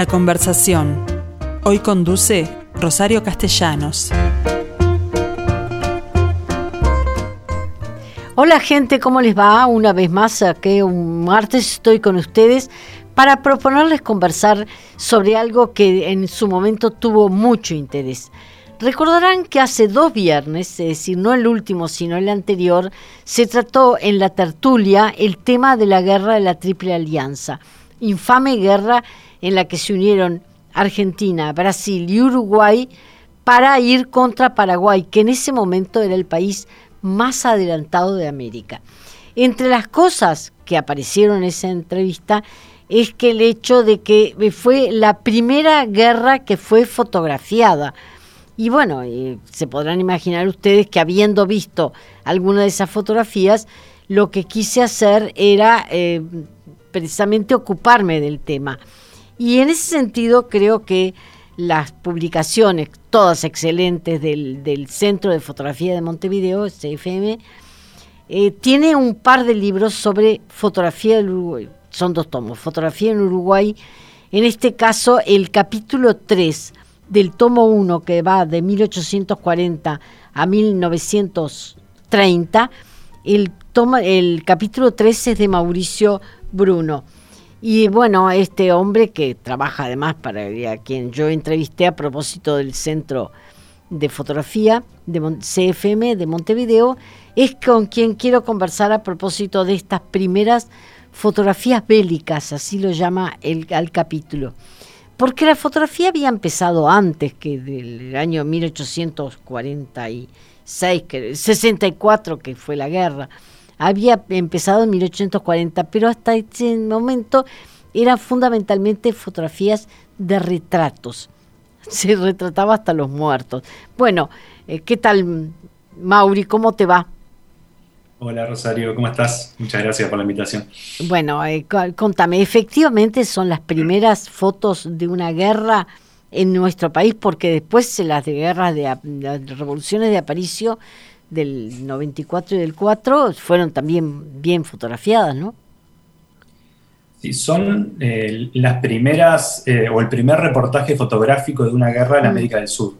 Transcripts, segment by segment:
La conversación. Hoy conduce Rosario Castellanos. Hola gente, ¿cómo les va? Una vez más, aquí un martes estoy con ustedes para proponerles conversar sobre algo que en su momento tuvo mucho interés. Recordarán que hace dos viernes, es decir, no el último, sino el anterior, se trató en la tertulia el tema de la guerra de la Triple Alianza, infame guerra en la que se unieron Argentina, Brasil y Uruguay para ir contra Paraguay, que en ese momento era el país más adelantado de América. Entre las cosas que aparecieron en esa entrevista es que el hecho de que fue la primera guerra que fue fotografiada. Y bueno, se podrán imaginar ustedes que habiendo visto alguna de esas fotografías, lo que quise hacer era eh, precisamente ocuparme del tema. Y en ese sentido creo que las publicaciones, todas excelentes del, Centro de Fotografía de Montevideo, CFM, eh, tiene un par de libros sobre fotografía del Uruguay. Son dos tomos, fotografía en Uruguay. En este caso, el capítulo 3 del tomo 1, que va de 1840 a 1930, el, toma, el capítulo 3 es de Mauricio Bruno. Y bueno, este hombre que trabaja además para quien yo entrevisté a propósito del Centro de Fotografía de CFM de Montevideo, es con quien quiero conversar a propósito de estas primeras fotografías bélicas, así lo llama el, al capítulo. Porque la fotografía había empezado antes que del año 1846, que, 64 que fue la guerra había empezado en 1840, pero hasta ese momento eran fundamentalmente fotografías de retratos. Se retrataba hasta los muertos. Bueno, eh, ¿qué tal, Mauri? ¿Cómo te va? Hola Rosario, ¿cómo estás? Muchas gracias por la invitación. Bueno, eh, contame, efectivamente son las primeras fotos de una guerra en nuestro país, porque después las de guerras de las revoluciones de Aparicio del 94 y del 4 fueron también bien fotografiadas, ¿no? Sí, son eh, las primeras, eh, o el primer reportaje fotográfico de una guerra en mm. América del Sur.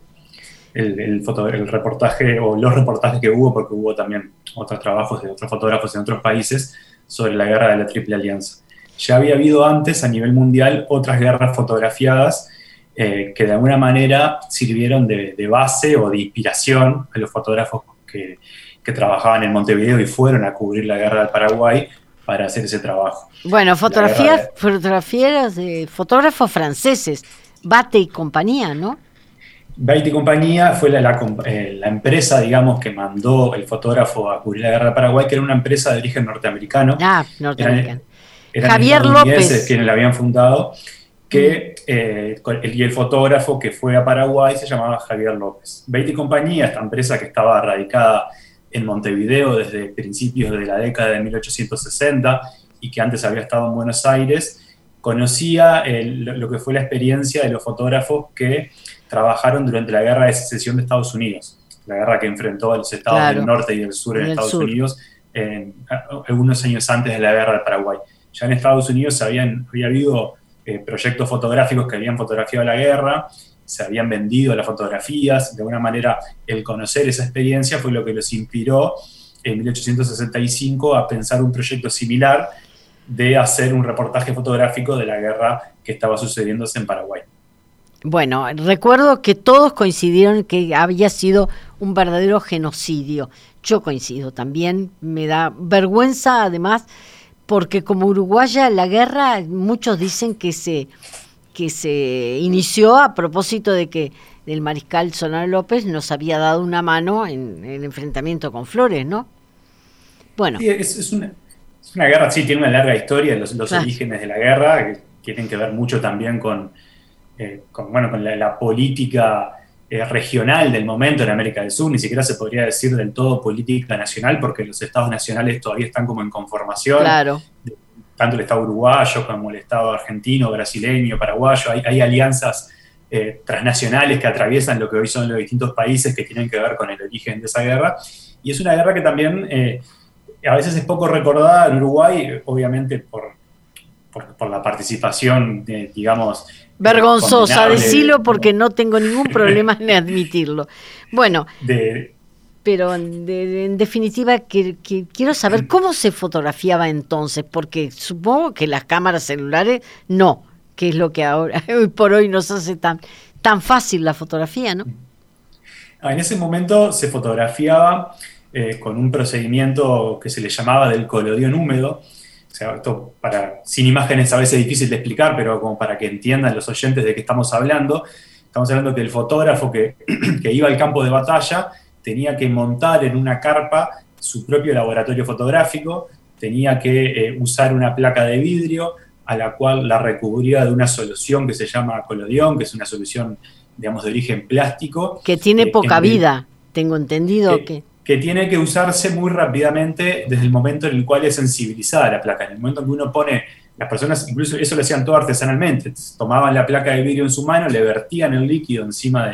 El, el, reportaje, o los reportajes que hubo, porque hubo también otros trabajos de otros fotógrafos en otros países sobre la guerra de la Triple Alianza. Ya había habido antes, a nivel mundial, otras guerras fotografiadas eh, que de alguna manera sirvieron de, de, base o de inspiración a los fotógrafos que, trabajaban en Montevideo y fueron a cubrir la guerra del Paraguay para hacer ese trabajo. Bueno, fotografías, fotografías de fotógrafos franceses, Bate y compañía, ¿no? Bate y compañía fue eh, la, empresa, digamos, que mandó el fotógrafo a cubrir la guerra del Paraguay, que era una empresa de origen norteamericano. Ah, norteamericano. Javier López. quienes la habían fundado que eh, y el fotógrafo que fue a Paraguay se llamaba Javier López. Beatty Compañía, esta empresa que estaba radicada en Montevideo desde principios de la década de 1860 y que antes había estado en Buenos Aires, conocía lo que fue la experiencia de los fotógrafos que trabajaron durante la guerra de secesión de Estados Unidos, la guerra que enfrentó a los estados del norte y del sur en Estados Unidos algunos años antes de la guerra del Paraguay. Ya en Estados Unidos habían, había habido eh, proyectos fotográficos que habían fotografiado la guerra, se habían vendido las fotografías, de alguna manera el conocer esa experiencia fue lo que los inspiró en 1865 a pensar un proyecto similar de hacer un reportaje fotográfico de la guerra que estaba sucediéndose en Paraguay. Bueno, recuerdo que todos coincidieron que había sido un verdadero genocidio. Yo coincido también, me da vergüenza además porque como uruguaya la guerra, muchos dicen que se, que se inició a propósito de que el mariscal Solano López nos había dado una mano en, el enfrentamiento con Flores, ¿no? Bueno. Sí, es, una, guerra, sí, tiene una larga historia, los, los orígenes de la guerra, que tienen que ver mucho también con, eh, bueno, con la política eh, regional del momento en América del Sur, ni siquiera se podría decir del todo política nacional, porque los estados nacionales todavía están como en conformación. Claro. Tanto el estado uruguayo como el estado argentino, brasileño, paraguayo, hay, alianzas eh, transnacionales que atraviesan lo que hoy son los distintos países que tienen que ver con el origen de esa guerra. Y es una guerra que también eh, a veces es poco recordada en Uruguay, obviamente por, por, la participación, digamos, Vergonzosa, decilo porque no tengo ningún problema en admitirlo. Bueno, pero en definitiva que, quiero saber cómo se fotografiaba entonces, porque supongo que las cámaras celulares no, que es lo que ahora, hoy por hoy nos hace tan, tan fácil la fotografía, ¿no? Ah, en ese momento se fotografiaba eh, con un procedimiento que se le llamaba del colodión húmedo, sea, esto para, sin imágenes a veces es difícil de explicar, pero como para que entiendan los oyentes de qué estamos hablando, estamos hablando que el fotógrafo que, iba al campo de batalla tenía que montar en una carpa su propio laboratorio fotográfico, tenía que eh, usar una placa de vidrio a la cual la recubría de una solución que se llama colodión, que es una solución, digamos, de origen plástico. Que tiene eh, poca vida, tengo entendido que que tiene que usarse muy rápidamente desde el momento en el cual es sensibilizada la placa. En el momento en que uno pone, las personas, incluso eso lo hacían todo artesanalmente, tomaban la placa de vidrio en su mano, le vertían el líquido encima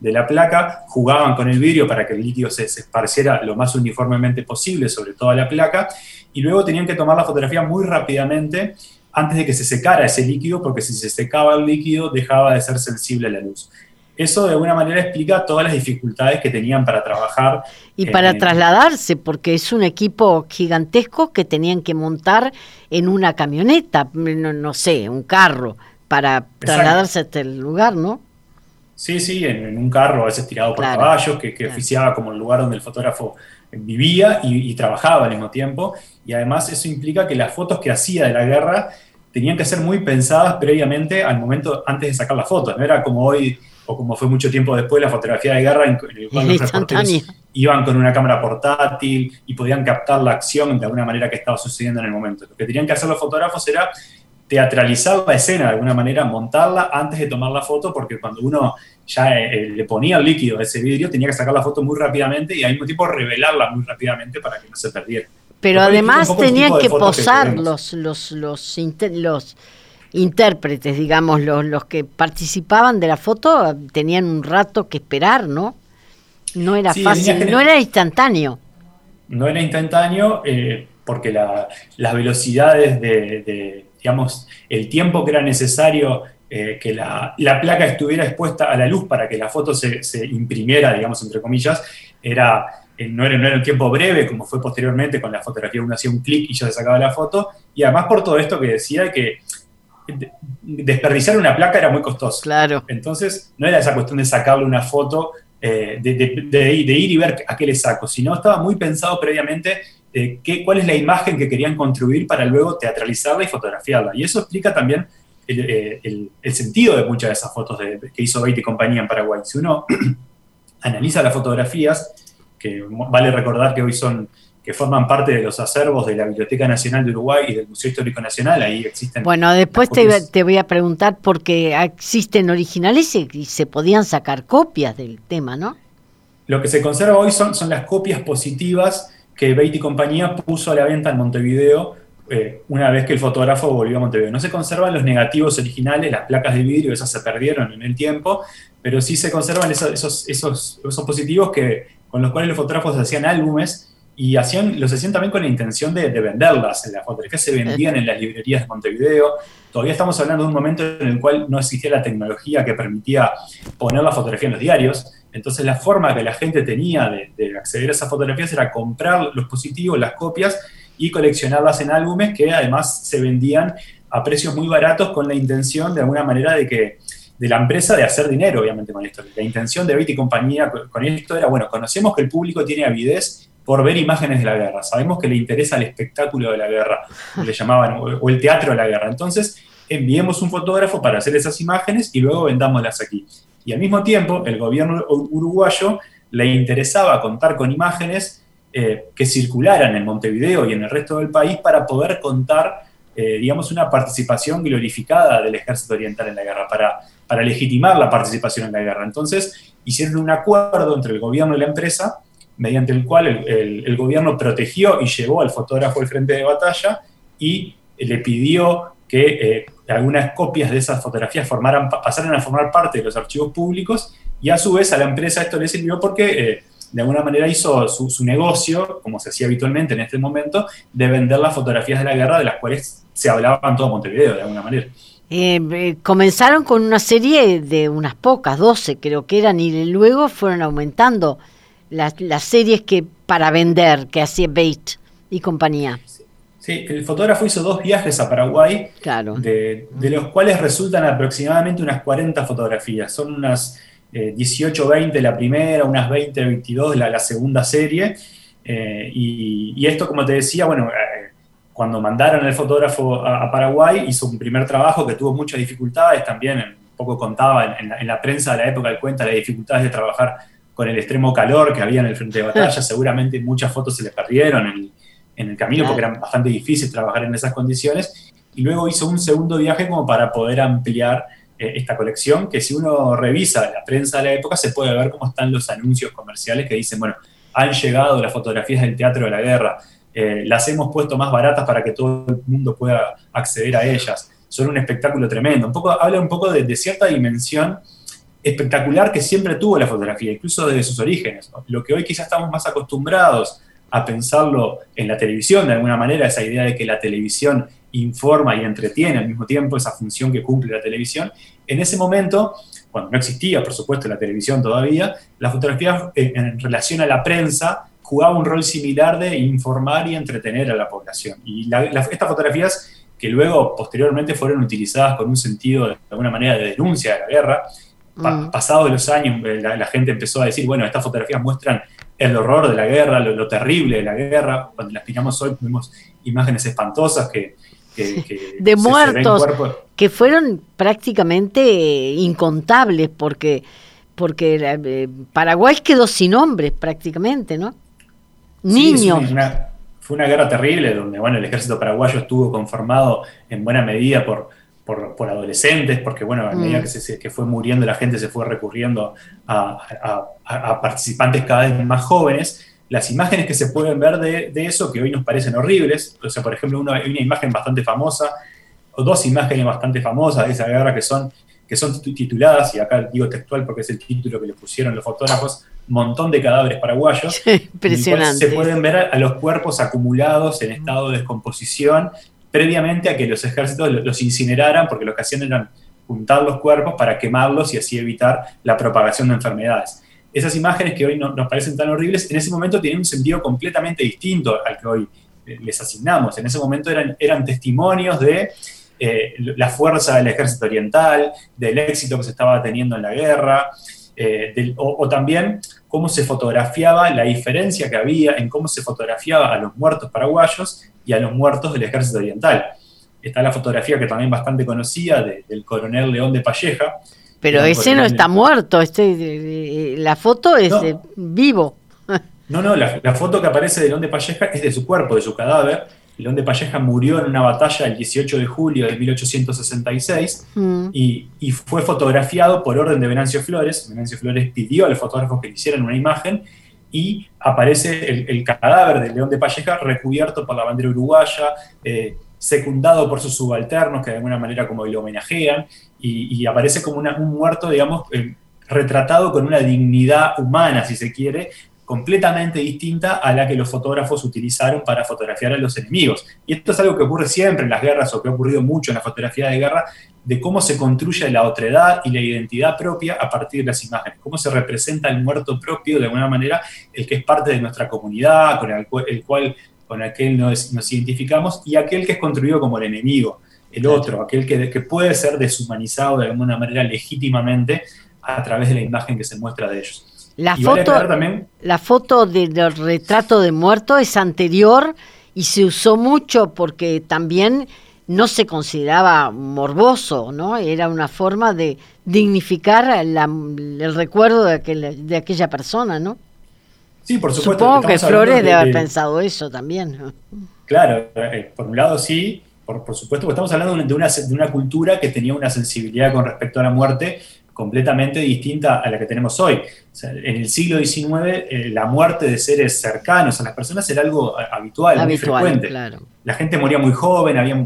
de, la placa, jugaban con el vidrio para que el líquido se, se, esparciera lo más uniformemente posible sobre toda la placa, y luego tenían que tomar la fotografía muy rápidamente antes de que se secara ese líquido, porque si se secaba el líquido dejaba de ser sensible a la luz. Eso de alguna manera explica todas las dificultades que tenían para trabajar. Y para trasladarse, porque es un equipo gigantesco que tenían que montar en una camioneta, no, sé, un carro, para trasladarse hasta el lugar, ¿no? Sí, sí, en, un carro, a veces tirado por caballos, que, oficiaba como el lugar donde el fotógrafo vivía y, y, trabajaba al mismo tiempo. Y además eso implica que las fotos que hacía de la guerra tenían que ser muy pensadas previamente al momento antes de sacar las fotos. No era como hoy o como fue mucho tiempo después la fotografía de guerra, en, el cual los reporteros iban con una cámara portátil y podían captar la acción de alguna manera que estaba sucediendo en el momento. Lo que tenían que hacer los fotógrafos era teatralizar la escena de alguna manera, montarla antes de tomar la foto, porque cuando uno ya eh, le ponía el líquido a ese vidrio, tenía que sacar la foto muy rápidamente y al mismo tiempo revelarla muy rápidamente para que no se perdiera. Pero además tenían que posar los, los, los, los intérpretes, digamos, los, los que participaban de la foto tenían un rato que esperar, ¿no? No era fácil, no era instantáneo. No era instantáneo eh, porque las velocidades de, digamos, el tiempo que era necesario eh, que la, placa estuviera expuesta a la luz para que la foto se, imprimiera, digamos, entre comillas, era, eh, no, era, no era un tiempo breve, como fue posteriormente con la fotografía, uno hacía un clic y ya se sacaba la foto, y además por todo esto que decía que desperdiciar una placa era muy costoso. Claro. Entonces, no era esa cuestión de sacarle una foto, eh, de, ir y ver a qué le saco, sino estaba muy pensado previamente eh, qué, cuál es la imagen que querían construir para luego teatralizarla y fotografiarla. Y eso explica también el, eh, sentido de muchas de esas fotos que hizo Beatty y compañía en Paraguay. Si uno analiza las fotografías, que vale recordar que hoy son que forman parte de los acervos de la Biblioteca Nacional de Uruguay y del Museo Histórico Nacional. Ahí existen. Bueno, después te, voy a preguntar porque existen originales y, se podían sacar copias del tema, ¿no? Lo que se conserva hoy son, son las copias positivas que Beatty y compañía puso a la venta en Montevideo eh, una vez que el fotógrafo volvió a Montevideo. No se conservan los negativos originales, las placas de vidrio, esas se perdieron en el tiempo, pero sí se conservan esos, esos, esos, esos positivos que, con los cuales los fotógrafos hacían álbumes y hacían, los hacían también con la intención de, venderlas. Las fotografías se vendían en las librerías de Montevideo. Todavía estamos hablando de un momento en el cual no existía la tecnología que permitía poner la fotografía en los diarios. Entonces la forma que la gente tenía de, acceder a esas fotografías era comprar los positivos, las copias y coleccionarlas en álbumes que además se vendían a precios muy baratos con la intención de alguna manera de que de la empresa de hacer dinero, obviamente, con esto. La intención de Betty y compañía con esto era, bueno, conocemos que el público tiene avidez por ver imágenes de la guerra. Sabemos que le interesa el espectáculo de la guerra, le llamaban, o el teatro de la guerra. Entonces, enviemos un fotógrafo para hacer esas imágenes y luego vendámoslas aquí. Y al mismo tiempo, el gobierno uruguayo le interesaba contar con imágenes eh, que circularan en Montevideo y en el resto del país para poder contar, eh, digamos, una participación glorificada del ejército oriental en la guerra, para, para legitimar la participación en la guerra. Entonces, hicieron un acuerdo entre el gobierno y la empresa mediante el cual el, gobierno protegió y llevó al fotógrafo al frente de batalla y le pidió que eh, algunas copias de esas fotografías formaran, pasaran a formar parte de los archivos públicos y a su vez a la empresa esto le sirvió porque eh, de alguna manera hizo su, negocio, como se hacía habitualmente en este momento, de vender las fotografías de la guerra de las cuales se hablaba en todo Montevideo, de alguna manera. Eh, comenzaron con una serie de unas pocas, 12 creo que eran, y luego fueron aumentando las, series que para vender que hacía Bait y compañía. Sí, el fotógrafo hizo dos viajes a Paraguay, claro. de, los cuales resultan aproximadamente unas 40 fotografías. Son unas 18 eh, 20 la primera, unas 20 22 la, la segunda serie. y, y, esto, como te decía, bueno, cuando mandaron al fotógrafo a, Paraguay, hizo un primer trabajo que tuvo muchas dificultades, también un poco contaba en, la, prensa de la época, él cuenta las dificultades de trabajar con el extremo calor que había en el frente de batalla, seguramente muchas fotos se le perdieron en, el camino porque era bastante difícil trabajar en esas condiciones, y luego hizo un segundo viaje como para poder ampliar eh, esta colección, que si uno revisa la prensa de la época se puede ver cómo están los anuncios comerciales que dicen, bueno, han llegado las fotografías del teatro de la guerra, eh, las hemos puesto más baratas para que todo el mundo pueda acceder a ellas. Son un espectáculo tremendo. Un poco, habla un poco de, cierta dimensión espectacular que siempre tuvo la fotografía, incluso desde sus orígenes. Lo que hoy quizás estamos más acostumbrados a pensarlo en la televisión, de alguna manera, esa idea de que la televisión informa y entretiene al mismo tiempo, esa función que cumple la televisión. En ese momento, cuando no existía, por supuesto, la televisión todavía, la fotografía eh, en relación a la prensa jugaba un rol similar de informar y entretener a la población. Y estas fotografías, que luego posteriormente fueron utilizadas con un sentido de alguna manera de denuncia de la guerra, mm. pasados los años eh, la, gente empezó a decir, bueno, estas fotografías muestran el horror de la guerra, lo, terrible de la guerra. Cuando las miramos hoy vemos imágenes espantosas que... de muertos que fueron prácticamente incontables porque porque eh, Paraguay quedó sin hombres prácticamente, ¿no? niños. fue una guerra terrible donde bueno, el ejército paraguayo estuvo conformado en buena medida por, por, adolescentes, porque bueno, a medida mm. que, se, que, fue muriendo la gente se fue recurriendo a, participantes cada vez más jóvenes. Las imágenes que se pueden ver de, eso, que hoy nos parecen horribles, o sea, por ejemplo, una, hay una imagen bastante famosa, o dos imágenes bastante famosas de esa guerra que son, que son tituladas, y acá digo textual porque es el título que le pusieron los fotógrafos, montón de cadáveres paraguayos. Impresionante. Se pueden ver a los cuerpos acumulados en estado de descomposición previamente a que los ejércitos los incineraran, porque lo que hacían era juntar los cuerpos para quemarlos y así evitar la propagación de enfermedades. Esas imágenes que hoy nos parecen tan horribles, en ese momento tenían un sentido completamente distinto al que hoy eh, les asignamos. En ese momento eran, eran testimonios de eh, la fuerza del ejército oriental, del éxito que se estaba teniendo en la guerra, eh, o, también cómo se fotografiaba, la diferencia que había en cómo se fotografiaba a los muertos paraguayos y a los muertos del ejército oriental. Está la fotografía que también bastante conocida del coronel León de Palleja. Pero ese no está muerto, este, la foto es vivo. No, no, la, la, foto que aparece de León de Palleja es de su cuerpo, de su cadáver, León de Palleja murió en una batalla el 18 de julio de 1866 mm. y, fue fotografiado por orden de Venancio Flores. Venancio Flores pidió al fotógrafo que le hicieran una imagen y aparece el, cadáver de León de Palleja recubierto por la bandera uruguaya, eh, secundado por sus subalternos que de alguna manera como lo homenajean y, aparece como un muerto, digamos, eh, retratado con una dignidad humana, si se quiere, completamente distinta a la que los fotógrafos utilizaron para fotografiar a los enemigos. Y esto es algo que ocurre siempre en las guerras o que ha ocurrido mucho en la fotografía de guerra, de cómo se construye la otredad y la identidad propia a partir de las imágenes, cómo se representa el muerto propio de alguna manera, el que es parte de nuestra comunidad, con el, cual, con aquel nos, nos identificamos, y aquel que es construido como el enemigo, el otro, aquel que, que puede ser deshumanizado de alguna manera legítimamente a través de la imagen que se muestra de ellos. La foto, la foto del retrato de muerto es anterior y se usó mucho porque también no se consideraba morboso, ¿no? Era una forma de dignificar el recuerdo de, aquel, de aquella persona, ¿no? Sí, por supuesto. Supongo que Flores debe haber pensado eso también. Claro, eh, por un lado sí, por, supuesto, porque estamos hablando de una, de una cultura que tenía una sensibilidad con respecto a la muerte completamente distinta a la que tenemos hoy. en el siglo XIX, eh, la muerte de seres cercanos a las personas era algo habitual, muy frecuente. La gente moría muy joven, había,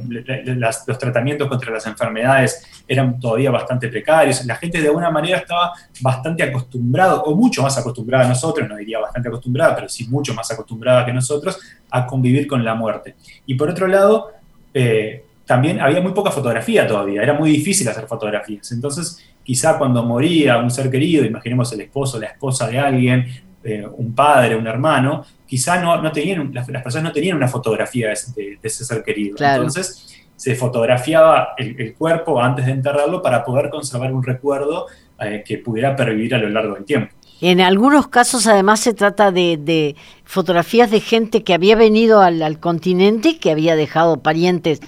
los tratamientos contra las enfermedades eran todavía bastante precarios. La gente de alguna manera estaba bastante acostumbrada, o mucho más acostumbrada a nosotros, no diría bastante acostumbrada, pero sí mucho más acostumbrada que nosotros, a convivir con la muerte. Y por otro lado, eh, también había muy poca fotografía todavía, era muy difícil hacer fotografías. Entonces, quizá cuando moría un ser querido, imaginemos el esposo, la esposa de alguien, eh, un padre, un hermano, quizá no, no tenían, las, personas no tenían una fotografía de, ese ser querido. Entonces, se fotografiaba el, cuerpo antes de enterrarlo para poder conservar un recuerdo eh, que pudiera pervivir a lo largo del tiempo. En algunos casos además se trata de, fotografías de gente que había venido al, continente, que había dejado parientes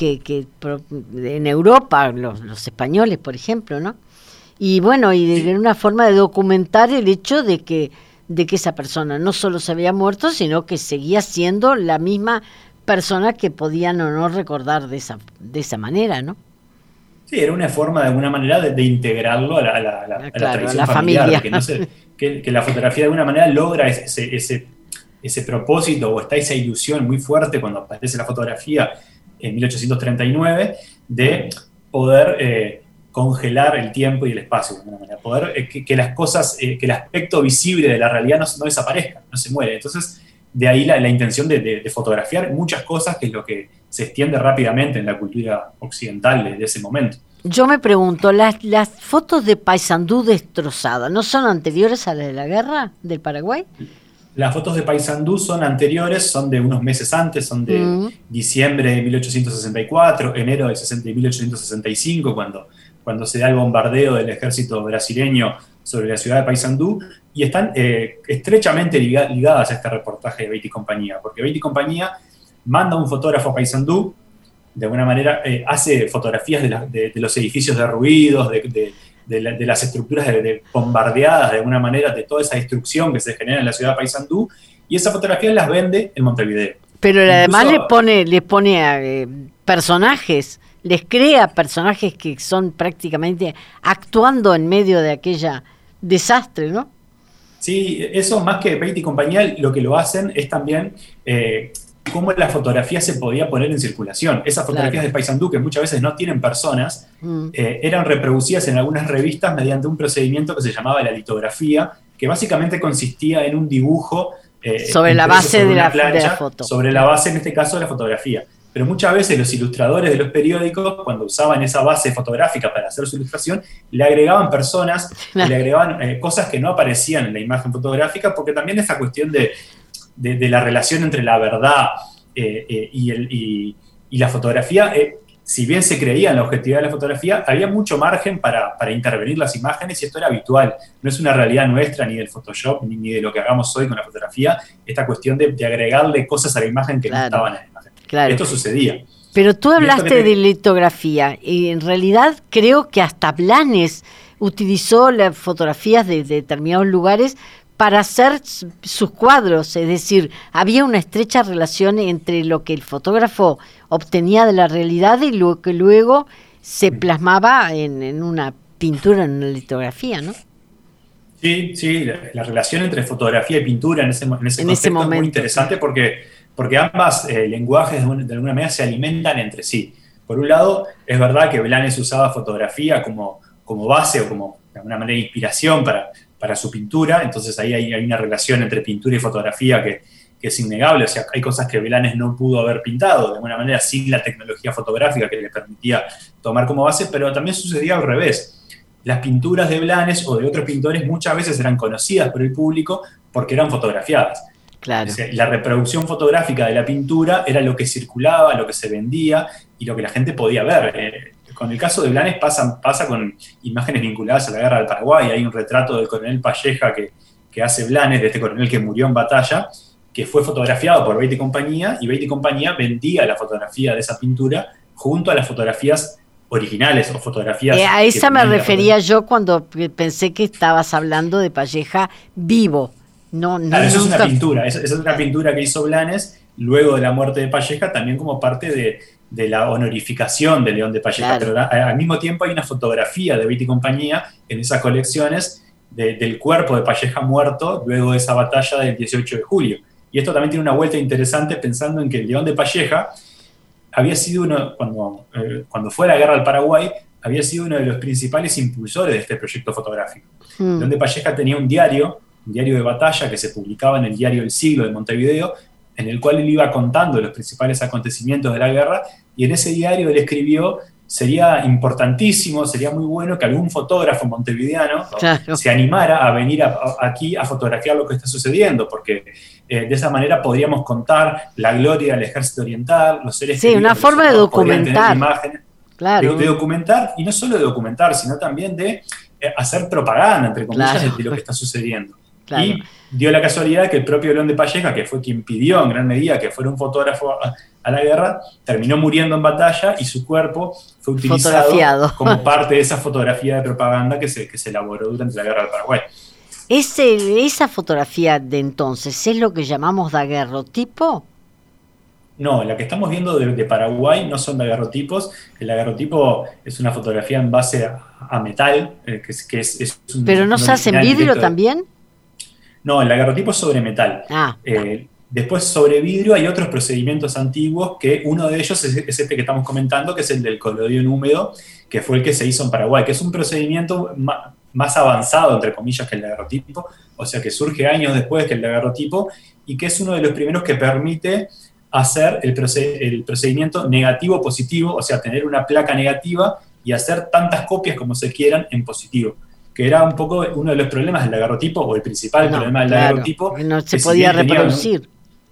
que, en Europa, los, españoles, por ejemplo, ¿no? Y bueno, y de, una forma de documentar el hecho de que, de que esa persona no solo se había muerto, sino que seguía siendo la misma persona que podían o no recordar de esa, de esa manera, ¿no? Sí, era una forma de alguna manera de, integrarlo a la, la, la, tradición familiar, familia. Que, que, la fotografía de alguna manera logra ese, ese, ese, propósito o está esa ilusión muy fuerte cuando aparece la fotografía en 1839 de poder eh, congelar el tiempo y el espacio, de manera, poder eh, que, las cosas, eh, que el aspecto visible de la realidad no, no, desaparezca, no se muere. Entonces, de ahí la, intención de, fotografiar muchas cosas, que es lo que se extiende rápidamente en la cultura occidental de, ese momento. Yo me pregunto, ¿las, las fotos de Paysandú destrozadas no son anteriores a las de la guerra del Paraguay? Las fotos de Paysandú son anteriores, son de unos meses antes, son de mm. diciembre de 1864, enero de 1865, cuando, cuando se da el bombardeo del ejército brasileño sobre la ciudad de Paysandú, y están eh, estrechamente ligadas a este reportaje de Beatty Compañía, porque Beatty Compañía manda un fotógrafo a Paysandú, de alguna manera eh, hace fotografías de, los edificios derruidos, de, de, las estructuras bombardeadas de alguna manera, de toda esa destrucción que se genera en la ciudad de Paysandú, y esas fotografías las vende en Montevideo. Pero además le pone, le pone a, eh, personajes, les crea personajes que son prácticamente actuando en medio de aquella desastre, ¿no? Sí, eso más que Beatty y compañía, lo que lo hacen es también eh, cómo la fotografía se podía poner en circulación. Esas fotografías de Paysandú, que muchas veces no tienen personas, mm. eh, eran reproducidas en algunas revistas mediante un procedimiento que se llamaba la litografía, que básicamente consistía en un dibujo. Eh, sobre la base de la, foto. Sobre la base, en este caso, de la fotografía. Pero muchas veces los ilustradores de los periódicos, cuando usaban esa base fotográfica para hacer su ilustración, le agregaban personas, le agregaban eh, cosas que no aparecían en la imagen fotográfica, porque también esa cuestión de de, la relación entre la verdad eh, eh, y, el, y, la fotografía, eh, si bien se creía en la objetividad de la fotografía, había mucho margen para, intervenir las imágenes y esto era habitual. No es una realidad nuestra ni del Photoshop ni, de lo que hagamos hoy con la fotografía, esta cuestión de, agregarle cosas a la imagen que no estaban en la imagen. Esto sucedía. Pero tú hablaste de litografía y en realidad creo que hasta Blanes utilizó las fotografías de determinados lugares para hacer sus cuadros, es decir, había una estrecha relación entre lo que el fotógrafo obtenía de la realidad y lo que luego se plasmaba en, una pintura, en una litografía, ¿no? Sí, sí, la, relación entre fotografía y pintura en ese, en ese, momento es muy interesante porque, porque ambas eh, lenguajes de, alguna manera se alimentan entre sí. Por un lado, es verdad que Blanes usaba fotografía como, como base o como de alguna manera inspiración para, para su pintura, entonces ahí hay, una relación entre pintura y fotografía que, es innegable, o sea, hay cosas que Velanes no pudo haber pintado, de alguna manera sin la tecnología fotográfica que le permitía tomar como base, pero también sucedía al revés. Las pinturas de Blanes o de otros pintores muchas veces eran conocidas por el público porque eran fotografiadas. Claro. la reproducción fotográfica de la pintura era lo que circulaba, lo que se vendía y lo que la gente podía ver. Eh, con el caso de Blanes pasa, pasa con imágenes vinculadas a la guerra del Paraguay. Hay un retrato del coronel Palleja que, que hace Blanes, de este coronel que murió en batalla, que fue fotografiado por Beatty Compañía, y Beatty Compañía vendía la fotografía de esa pintura junto a las fotografías originales o fotografías. Eh, a esa me refería yo cuando pensé que estabas hablando de Palleja vivo. No, no eso es una pintura, esa, es una pintura que hizo Blanes luego de la muerte de Palleja, también como parte de, de la honorificación de León de Palleja, pero al mismo tiempo hay una fotografía de Beatty y compañía en esas colecciones del cuerpo de Palleja muerto luego de esa batalla del 18 de julio. Y esto también tiene una vuelta interesante pensando en que el León de Palleja había sido uno, cuando, eh, cuando fue la guerra al Paraguay, había sido uno de los principales impulsores de este proyecto fotográfico. Mm. León de Palleja tenía un diario, un diario de batalla que se publicaba en el diario El Siglo de Montevideo, en el cual él iba contando los principales acontecimientos de la guerra y en ese diario él escribió sería importantísimo, sería muy bueno que algún fotógrafo montevideano se animara a venir aquí a fotografiar lo que está sucediendo, porque eh, de esa manera podríamos contar la gloria del ejército oriental, los seres Sí, una forma de documentar. Imágenes, claro. de, documentar, y no solo de documentar, sino también de eh, hacer propaganda, entre comillas, de lo que está sucediendo. Y dio la casualidad que el propio León de Palleja, que fue quien pidió en gran medida que fuera un fotógrafo a, la guerra, terminó muriendo en batalla y su cuerpo fue utilizado como parte de esa fotografía de propaganda que se, que se elaboró durante la guerra del Paraguay. Ese, ¿Esa fotografía de entonces es lo que llamamos daguerrotipo? No, la que estamos viendo de, Paraguay no son daguerrotipos. El daguerrotipo es una fotografía en base a, metal, eh, que, es, ¿Pero no se hace en vidrio también? No, el daguerrotipo es sobre metal. Ah, eh, después, sobre vidrio hay otros procedimientos antiguos, que uno de ellos es, este que estamos comentando, que es el del colodión húmedo, que fue el que se hizo en Paraguay, que es un procedimiento más, avanzado, entre comillas, que el daguerrotipo, o sea, que surge años después que el daguerrotipo, y que es uno de los primeros que permite hacer el, el procedimiento negativo-positivo, o sea, tener una placa negativa y hacer tantas copias como se quieran en positivo que era un poco uno de los problemas del agarrotipo, o el principal problema del agarrotipo. No se podía reproducir.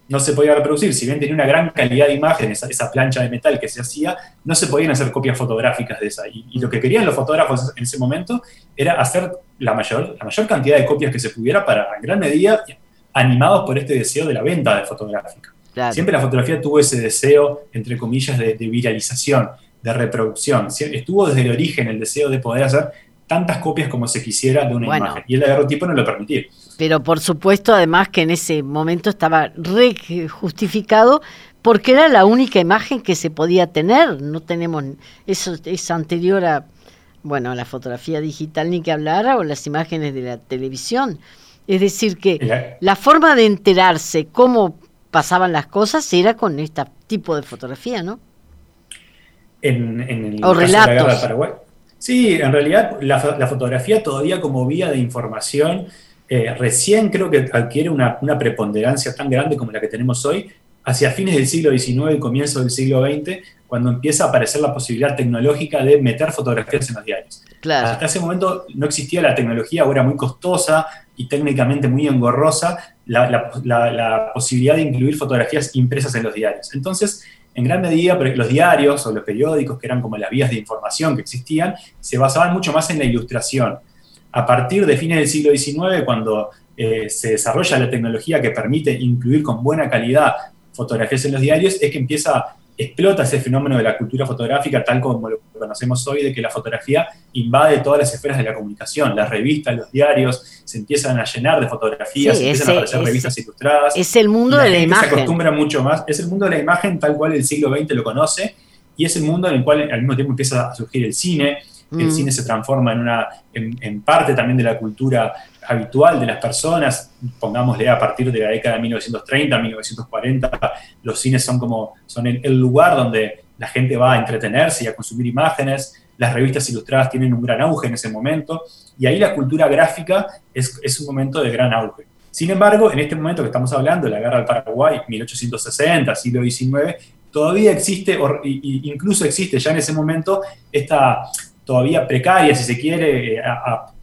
no, se podía reproducir, si bien tenía una gran calidad de imagen, esa, plancha de metal que se hacía, no se podían hacer copias fotográficas de esa. Y, lo que querían los fotógrafos en ese momento era hacer la mayor, la mayor cantidad de copias que se pudiera para, en gran medida, animados por este deseo de la venta de fotográfica. Siempre la fotografía tuvo ese deseo, entre comillas, de, de viralización, de reproducción. Estuvo desde el origen el deseo de poder hacer tantas copias como se quisiera de una imagen. Y el daguerrotipo no lo permitía. Pero por supuesto, además que en ese momento estaba re justificado porque era la única imagen que se podía tener. No tenemos, eso es anterior a, bueno, la fotografía digital ni que hablara o las imágenes de la televisión. Es decir, que la, forma de enterarse cómo pasaban las cosas era con este tipo de fotografía, ¿no? En, el o relatos. Paraguay. Sí, en realidad la, fotografía todavía como vía de información eh, recién creo que adquiere una, preponderancia tan grande como la que tenemos hoy hacia fines del siglo XIX y comienzo del siglo XX, cuando empieza a aparecer la posibilidad tecnológica de meter fotografías en los diarios. Hasta ese momento no existía la tecnología, ahora muy costosa y técnicamente muy engorrosa, la, la posibilidad de incluir fotografías impresas en los diarios. Entonces, en gran medida los diarios o los periódicos, que eran como las vías de información que existían, se basaban mucho más en la ilustración. A partir de fines del siglo XIX, cuando eh, se desarrolla la tecnología que permite incluir con buena calidad fotografías en los diarios, es que empieza explota ese fenómeno de la cultura fotográfica tal como lo conocemos hoy, de que la fotografía invade todas las esferas de la comunicación, las revistas, los diarios, se empiezan a llenar de fotografías, empiezan a aparecer revistas ilustradas. Es el mundo de la imagen. Se acostumbra mucho más, es el mundo de la imagen tal cual el siglo XX lo conoce, y es el mundo en el cual al mismo tiempo empieza a surgir el cine, el mm. cine se transforma en, una, en, parte también de la cultura habitual de las personas, pongámosle a partir de la década de 1930, 1940, los cines son como son el, lugar donde la gente va a entretenerse y a consumir imágenes, las revistas ilustradas tienen un gran auge en ese momento, y ahí la cultura gráfica es, es un momento de gran auge. Sin embargo, en este momento que estamos hablando, la guerra del Paraguay, 1860, siglo XIX, todavía existe, incluso existe ya en ese momento, esta todavía precaria, si se quiere, eh,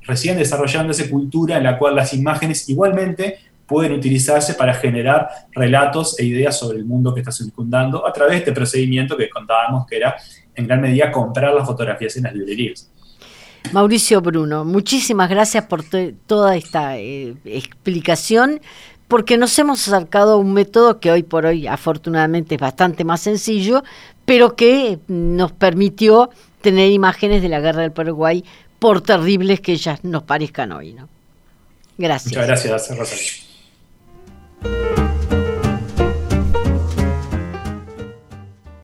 recién desarrollándose cultura en la cual las imágenes igualmente pueden utilizarse para generar relatos e ideas sobre el mundo que está circundando a través de este procedimiento que contábamos que era en gran medida comprar las fotografías en las librerías. Mauricio Bruno, muchísimas gracias por toda esta eh, explicación, porque nos hemos acercado a un método que hoy por hoy afortunadamente es bastante más sencillo, pero que nos permitió tener imágenes de la guerra del Paraguay, por terribles que ellas nos parezcan hoy. ¿no? Gracias. Muchas gracias, Rosario.